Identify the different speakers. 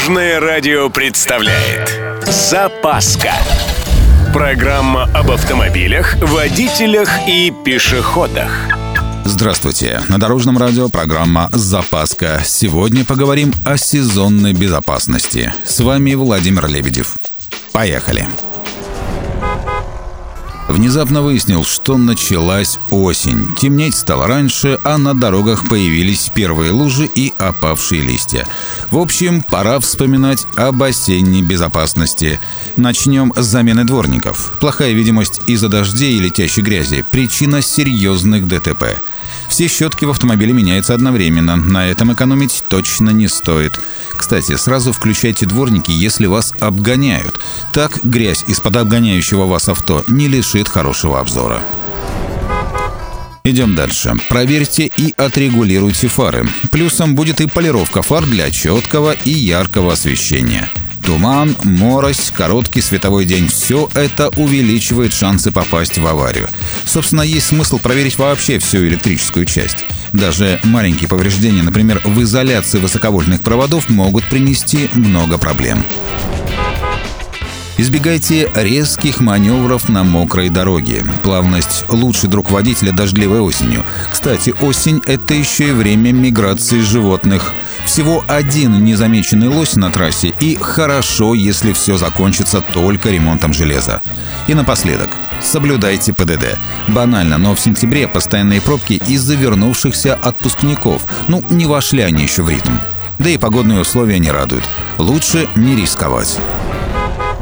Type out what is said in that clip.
Speaker 1: Дорожное радио представляет Запаска Программа об автомобилях, водителях и пешеходах
Speaker 2: Здравствуйте! На Дорожном радио программа «Запаска». Сегодня поговорим о сезонной безопасности. С вами Владимир Лебедев. Поехали! Внезапно выяснил, что началась осень. Темнеть стало раньше, а на дорогах появились первые лужи и опавшие листья. В общем, пора вспоминать об осенней безопасности. Начнем с замены дворников. Плохая видимость из-за дождей и летящей грязи – причина серьезных ДТП. Все щетки в автомобиле меняются одновременно. На этом экономить точно не стоит. Кстати, сразу включайте дворники, если вас обгоняют. Так грязь из-под обгоняющего вас авто не лишит хорошего обзора. Идем дальше. Проверьте и отрегулируйте фары. Плюсом будет и полировка фар для четкого и яркого освещения. Туман, морось, короткий световой день – все это увеличивает шансы попасть в аварию. Собственно, есть смысл проверить вообще всю электрическую часть. Даже маленькие повреждения, например, в изоляции высоковольтных проводов, могут принести много проблем. Избегайте резких маневров на мокрой дороге. Плавность – лучший друг водителя дождливой осенью. Кстати, осень – это еще и время миграции животных. Всего один незамеченный лось на трассе, и хорошо, если все закончится только ремонтом железа. И напоследок, соблюдайте ПДД. Банально, но в сентябре постоянные пробки из-за вернувшихся отпускников. Ну, не вошли они еще в ритм. Да и погодные условия не радуют. Лучше не рисковать.